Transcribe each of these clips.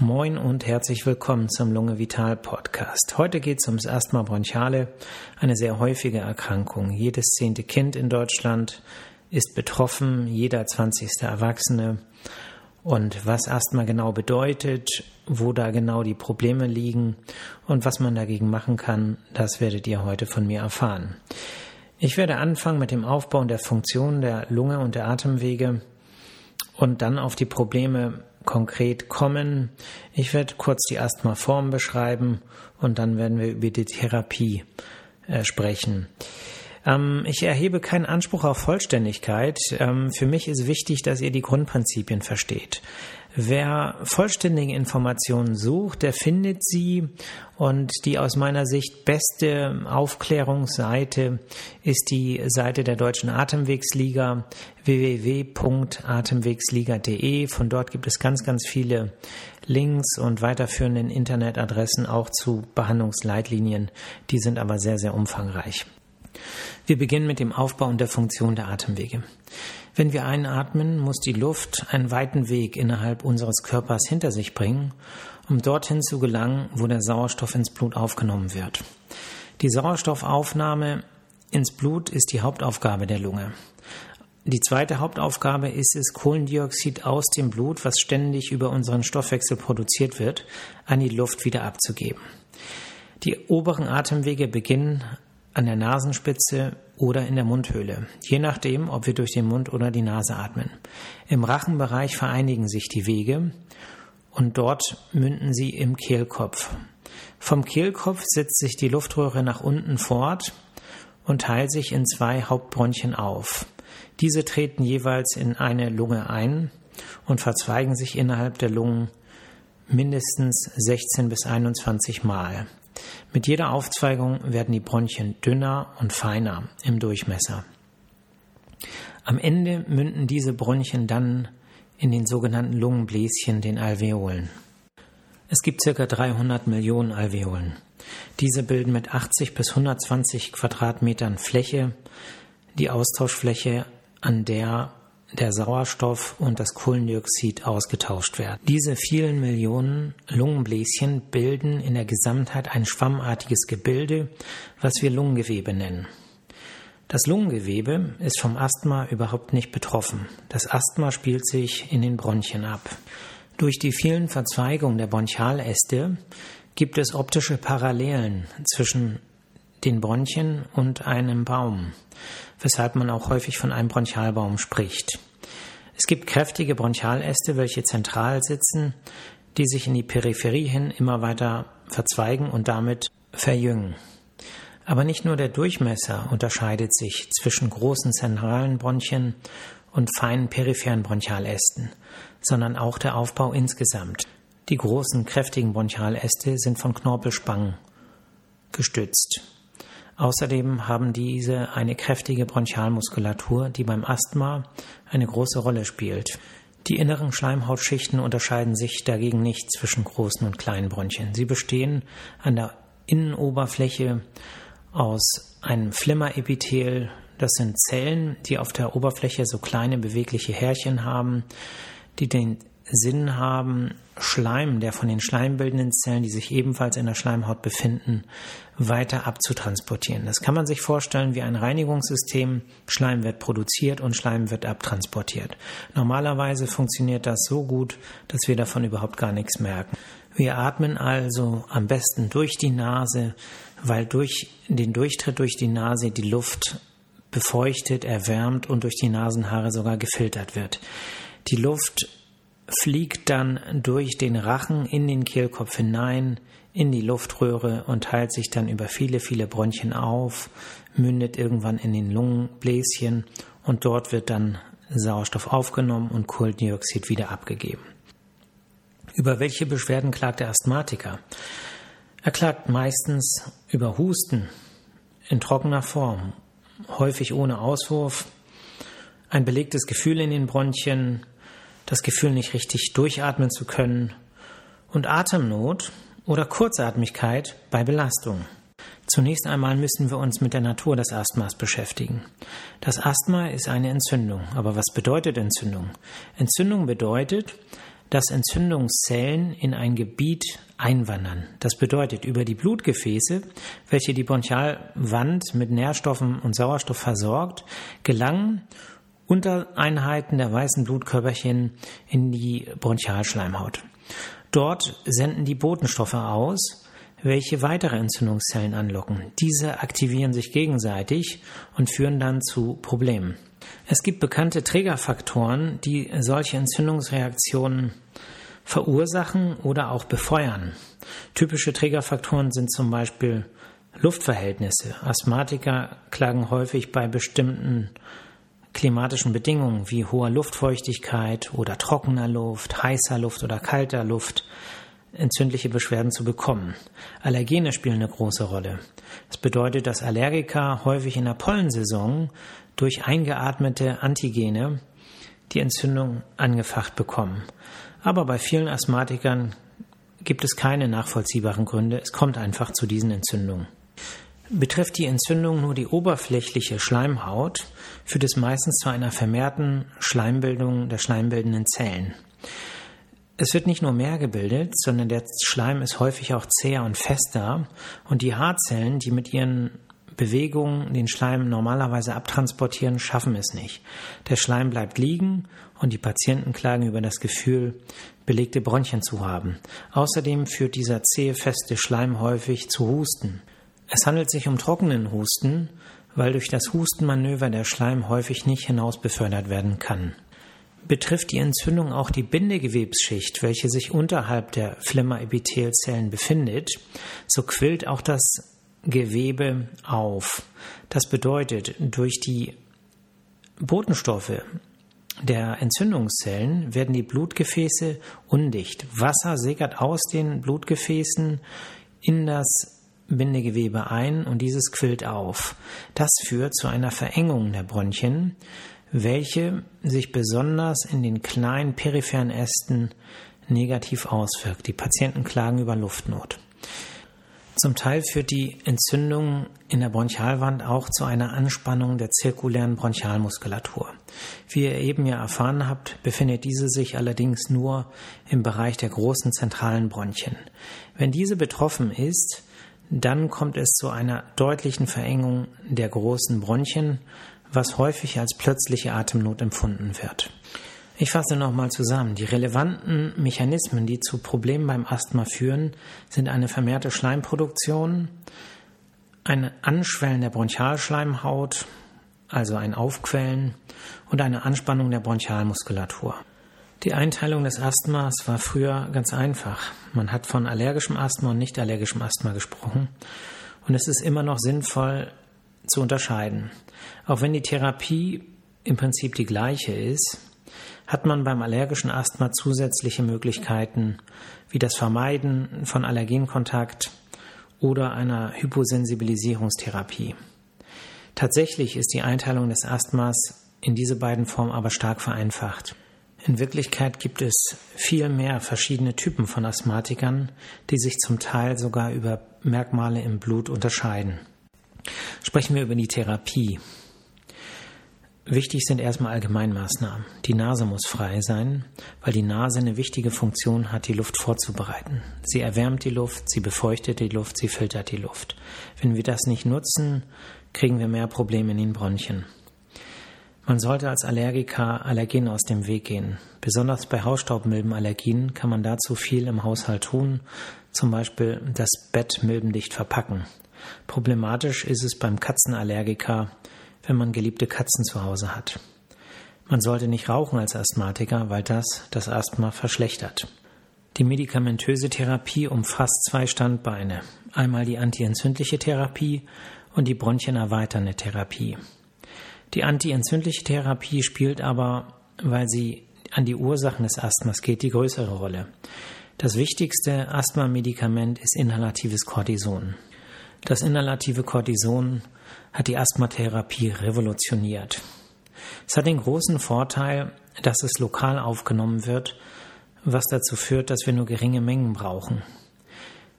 Moin und herzlich willkommen zum Lunge Vital Podcast. Heute geht es ums Asthma bronchiale, eine sehr häufige Erkrankung. Jedes zehnte Kind in Deutschland ist betroffen, jeder zwanzigste Erwachsene. Und was Asthma genau bedeutet, wo da genau die Probleme liegen und was man dagegen machen kann, das werdet ihr heute von mir erfahren. Ich werde anfangen mit dem Aufbau der Funktion der Lunge und der Atemwege und dann auf die Probleme konkret kommen. Ich werde kurz die Asthmaform beschreiben und dann werden wir über die Therapie äh, sprechen. Ähm, ich erhebe keinen Anspruch auf Vollständigkeit. Ähm, für mich ist wichtig, dass ihr die Grundprinzipien versteht. Wer vollständige Informationen sucht, der findet sie und die aus meiner Sicht beste Aufklärungsseite ist die Seite der Deutschen Atemwegsliga www.atemwegsliga.de. Von dort gibt es ganz, ganz viele Links und weiterführenden Internetadressen auch zu Behandlungsleitlinien. Die sind aber sehr, sehr umfangreich. Wir beginnen mit dem Aufbau und der Funktion der Atemwege. Wenn wir einatmen, muss die Luft einen weiten Weg innerhalb unseres Körpers hinter sich bringen, um dorthin zu gelangen, wo der Sauerstoff ins Blut aufgenommen wird. Die Sauerstoffaufnahme ins Blut ist die Hauptaufgabe der Lunge. Die zweite Hauptaufgabe ist es, Kohlendioxid aus dem Blut, was ständig über unseren Stoffwechsel produziert wird, an die Luft wieder abzugeben. Die oberen Atemwege beginnen an der Nasenspitze oder in der Mundhöhle, je nachdem, ob wir durch den Mund oder die Nase atmen. Im Rachenbereich vereinigen sich die Wege und dort münden sie im Kehlkopf. Vom Kehlkopf setzt sich die Luftröhre nach unten fort und teilt sich in zwei Hauptbronchien auf. Diese treten jeweils in eine Lunge ein und verzweigen sich innerhalb der Lungen mindestens 16 bis 21 Mal. Mit jeder Aufzweigung werden die Bronchien dünner und feiner im Durchmesser. Am Ende münden diese Bronchien dann in den sogenannten Lungenbläschen, den Alveolen. Es gibt ca. 300 Millionen Alveolen. Diese bilden mit 80 bis 120 Quadratmetern Fläche die Austauschfläche, an der der Sauerstoff und das Kohlendioxid ausgetauscht werden. Diese vielen Millionen Lungenbläschen bilden in der Gesamtheit ein schwammartiges Gebilde, was wir Lungengewebe nennen. Das Lungengewebe ist vom Asthma überhaupt nicht betroffen. Das Asthma spielt sich in den Bronchien ab. Durch die vielen Verzweigungen der Bronchialäste gibt es optische Parallelen zwischen den Bronchien und einem Baum, weshalb man auch häufig von einem Bronchialbaum spricht. Es gibt kräftige Bronchialäste, welche zentral sitzen, die sich in die Peripherie hin immer weiter verzweigen und damit verjüngen. Aber nicht nur der Durchmesser unterscheidet sich zwischen großen zentralen Bronchien und feinen peripheren Bronchialästen, sondern auch der Aufbau insgesamt. Die großen, kräftigen Bronchialäste sind von Knorpelspangen gestützt. Außerdem haben diese eine kräftige Bronchialmuskulatur, die beim Asthma eine große Rolle spielt. Die inneren Schleimhautschichten unterscheiden sich dagegen nicht zwischen großen und kleinen Bronchien. Sie bestehen an der Innenoberfläche aus einem Flimmerepithel. Das sind Zellen, die auf der Oberfläche so kleine bewegliche Härchen haben, die den Sinn haben, Schleim, der von den schleimbildenden Zellen, die sich ebenfalls in der Schleimhaut befinden, weiter abzutransportieren. Das kann man sich vorstellen wie ein Reinigungssystem. Schleim wird produziert und Schleim wird abtransportiert. Normalerweise funktioniert das so gut, dass wir davon überhaupt gar nichts merken. Wir atmen also am besten durch die Nase, weil durch den Durchtritt durch die Nase die Luft befeuchtet, erwärmt und durch die Nasenhaare sogar gefiltert wird. Die Luft fliegt dann durch den Rachen in den Kehlkopf hinein, in die Luftröhre und teilt sich dann über viele, viele Bronchien auf, mündet irgendwann in den Lungenbläschen und dort wird dann Sauerstoff aufgenommen und Kohlendioxid wieder abgegeben. Über welche Beschwerden klagt der Asthmatiker? Er klagt meistens über Husten in trockener Form, häufig ohne Auswurf, ein belegtes Gefühl in den Bronchien, das Gefühl, nicht richtig durchatmen zu können und Atemnot oder Kurzatmigkeit bei Belastung. Zunächst einmal müssen wir uns mit der Natur des Asthmas beschäftigen. Das Asthma ist eine Entzündung. Aber was bedeutet Entzündung? Entzündung bedeutet, dass Entzündungszellen in ein Gebiet einwandern. Das bedeutet, über die Blutgefäße, welche die Bronchialwand mit Nährstoffen und Sauerstoff versorgt, gelangen Untereinheiten der weißen Blutkörperchen in die Bronchialschleimhaut. Dort senden die Botenstoffe aus, welche weitere Entzündungszellen anlocken. Diese aktivieren sich gegenseitig und führen dann zu Problemen. Es gibt bekannte Trägerfaktoren, die solche Entzündungsreaktionen verursachen oder auch befeuern. Typische Trägerfaktoren sind zum Beispiel Luftverhältnisse. Asthmatiker klagen häufig bei bestimmten klimatischen Bedingungen wie hoher Luftfeuchtigkeit oder trockener Luft, heißer Luft oder kalter Luft entzündliche Beschwerden zu bekommen. Allergene spielen eine große Rolle. Das bedeutet, dass Allergiker häufig in der Pollensaison durch eingeatmete Antigene die Entzündung angefacht bekommen. Aber bei vielen Asthmatikern gibt es keine nachvollziehbaren Gründe. Es kommt einfach zu diesen Entzündungen. Betrifft die Entzündung nur die oberflächliche Schleimhaut, führt es meistens zu einer vermehrten Schleimbildung der schleimbildenden Zellen. Es wird nicht nur mehr gebildet, sondern der Schleim ist häufig auch zäher und fester und die Haarzellen, die mit ihren Bewegungen den Schleim normalerweise abtransportieren, schaffen es nicht. Der Schleim bleibt liegen und die Patienten klagen über das Gefühl, belegte Bronchien zu haben. Außerdem führt dieser zähe, feste Schleim häufig zu Husten. Es handelt sich um trockenen Husten, weil durch das Hustenmanöver der Schleim häufig nicht hinaus befördert werden kann. Betrifft die Entzündung auch die Bindegewebsschicht, welche sich unterhalb der Phlegmaepithelzellen befindet, so quillt auch das Gewebe auf. Das bedeutet, durch die Botenstoffe der Entzündungszellen werden die Blutgefäße undicht. Wasser sickert aus den Blutgefäßen in das Bindegewebe ein und dieses quillt auf. Das führt zu einer Verengung der Bronchien, welche sich besonders in den kleinen peripheren Ästen negativ auswirkt. Die Patienten klagen über Luftnot. Zum Teil führt die Entzündung in der Bronchialwand auch zu einer Anspannung der zirkulären Bronchialmuskulatur. Wie ihr eben ja erfahren habt, befindet diese sich allerdings nur im Bereich der großen zentralen Bronchien. Wenn diese betroffen ist, dann kommt es zu einer deutlichen Verengung der großen Bronchien, was häufig als plötzliche Atemnot empfunden wird. Ich fasse nochmal zusammen. Die relevanten Mechanismen, die zu Problemen beim Asthma führen, sind eine vermehrte Schleimproduktion, ein Anschwellen der Bronchialschleimhaut, also ein Aufquellen und eine Anspannung der Bronchialmuskulatur. Die Einteilung des Asthmas war früher ganz einfach. Man hat von allergischem Asthma und nicht allergischem Asthma gesprochen. Und es ist immer noch sinnvoll zu unterscheiden. Auch wenn die Therapie im Prinzip die gleiche ist, hat man beim allergischen Asthma zusätzliche Möglichkeiten wie das Vermeiden von Allergenkontakt oder einer Hyposensibilisierungstherapie. Tatsächlich ist die Einteilung des Asthmas in diese beiden Formen aber stark vereinfacht. In Wirklichkeit gibt es viel mehr verschiedene Typen von Asthmatikern, die sich zum Teil sogar über Merkmale im Blut unterscheiden. Sprechen wir über die Therapie. Wichtig sind erstmal Allgemeinmaßnahmen. Die Nase muss frei sein, weil die Nase eine wichtige Funktion hat, die Luft vorzubereiten. Sie erwärmt die Luft, sie befeuchtet die Luft, sie filtert die Luft. Wenn wir das nicht nutzen, kriegen wir mehr Probleme in den Bronchien. Man sollte als Allergiker Allergene aus dem Weg gehen. Besonders bei Hausstaubmilbenallergien kann man dazu viel im Haushalt tun, zum Beispiel das Bett milbendicht verpacken. Problematisch ist es beim Katzenallergiker, wenn man geliebte Katzen zu Hause hat. Man sollte nicht rauchen als Asthmatiker, weil das das Asthma verschlechtert. Die medikamentöse Therapie umfasst zwei Standbeine. Einmal die antientzündliche Therapie und die bronchienerweiternde Therapie. Die antientzündliche Therapie spielt aber, weil sie an die Ursachen des Asthmas geht, die größere Rolle. Das wichtigste Asthma-Medikament ist inhalatives Cortison. Das inhalative Cortison hat die Asthmatherapie revolutioniert. Es hat den großen Vorteil, dass es lokal aufgenommen wird, was dazu führt, dass wir nur geringe Mengen brauchen.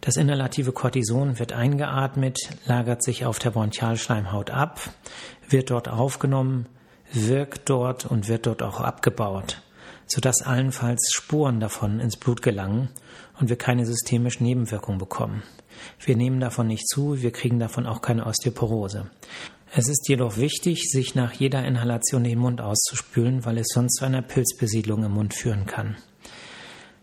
Das inhalative Cortison wird eingeatmet, lagert sich auf der Bronchialschleimhaut ab, wird dort aufgenommen, wirkt dort und wird dort auch abgebaut. sodass allenfalls Spuren davon ins Blut gelangen und wir keine systemischen Nebenwirkungen bekommen. Wir nehmen davon nicht zu, wir kriegen davon auch keine Osteoporose. Es ist jedoch wichtig, sich nach jeder Inhalation den Mund auszuspülen, weil es sonst zu einer Pilzbesiedlung im Mund führen kann.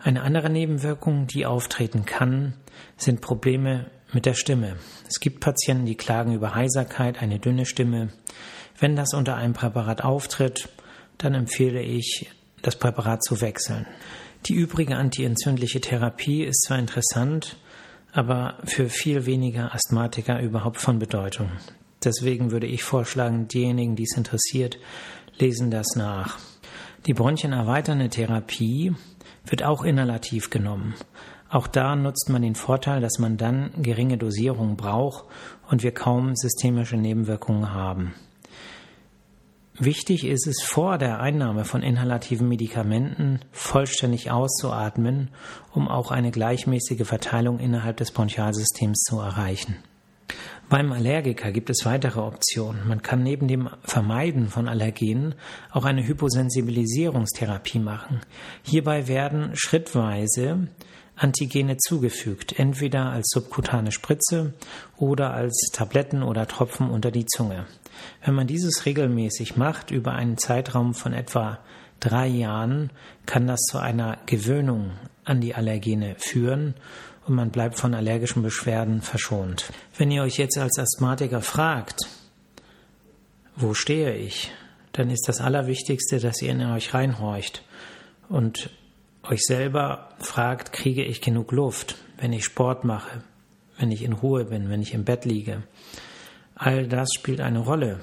Eine andere Nebenwirkung, die auftreten kann, sind Probleme mit der Stimme. Es gibt Patienten, die klagen über Heiserkeit, eine dünne Stimme. Wenn das unter einem Präparat auftritt, dann empfehle ich, das Präparat zu wechseln. Die übrige antientzündliche Therapie ist zwar interessant, aber für viel weniger Asthmatiker überhaupt von Bedeutung. Deswegen würde ich vorschlagen, diejenigen, die es interessiert, lesen das nach. Die bronchienerweiternde Therapie wird auch inhalativ genommen. Auch da nutzt man den Vorteil, dass man dann geringe Dosierungen braucht und wir kaum systemische Nebenwirkungen haben. Wichtig ist es, vor der Einnahme von inhalativen Medikamenten vollständig auszuatmen, um auch eine gleichmäßige Verteilung innerhalb des Bronchialsystems zu erreichen. Beim Allergiker gibt es weitere Optionen. Man kann neben dem Vermeiden von Allergenen auch eine Hyposensibilisierungstherapie machen. Hierbei werden schrittweise Antigene zugefügt, entweder als subkutane Spritze oder als Tabletten oder Tropfen unter die Zunge. Wenn man dieses regelmäßig macht, über einen Zeitraum von etwa drei Jahren, kann das zu einer Gewöhnung an die Allergene führen und man bleibt von allergischen Beschwerden verschont. Wenn ihr euch jetzt als Asthmatiker fragt, wo stehe ich, dann ist das Allerwichtigste, dass ihr in euch reinhorcht und euch selber fragt, kriege ich genug Luft, wenn ich Sport mache, wenn ich in Ruhe bin, wenn ich im Bett liege. All das spielt eine Rolle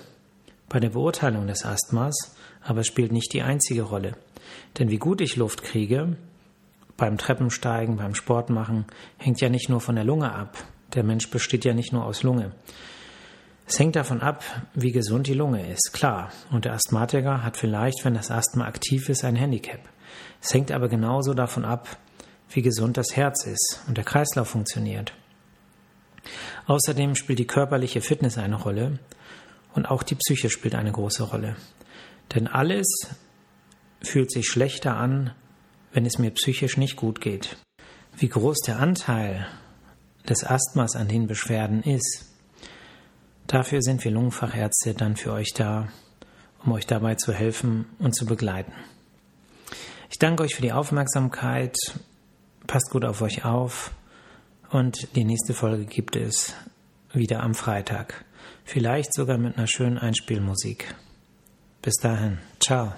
bei der Beurteilung des Asthmas, aber es spielt nicht die einzige Rolle. Denn wie gut ich Luft kriege, beim Treppensteigen, beim Sportmachen, hängt ja nicht nur von der Lunge ab. Der Mensch besteht ja nicht nur aus Lunge. Es hängt davon ab, wie gesund die Lunge ist, klar. Und der Asthmatiker hat vielleicht, wenn das Asthma aktiv ist, ein Handicap. Es hängt aber genauso davon ab, wie gesund das Herz ist und der Kreislauf funktioniert. Außerdem spielt die körperliche Fitness eine Rolle und auch die Psyche spielt eine große Rolle. Denn alles fühlt sich schlechter an, wenn es mir psychisch nicht gut geht. Wie groß der Anteil des Asthmas an den Beschwerden ist, dafür sind wir Lungenfachärzte dann für euch da, um euch dabei zu helfen und zu begleiten. Ich danke euch für die Aufmerksamkeit. Passt gut auf euch auf. Und die nächste Folge gibt es wieder am Freitag. Vielleicht sogar mit einer schönen Einspielmusik. Bis dahin. Ciao.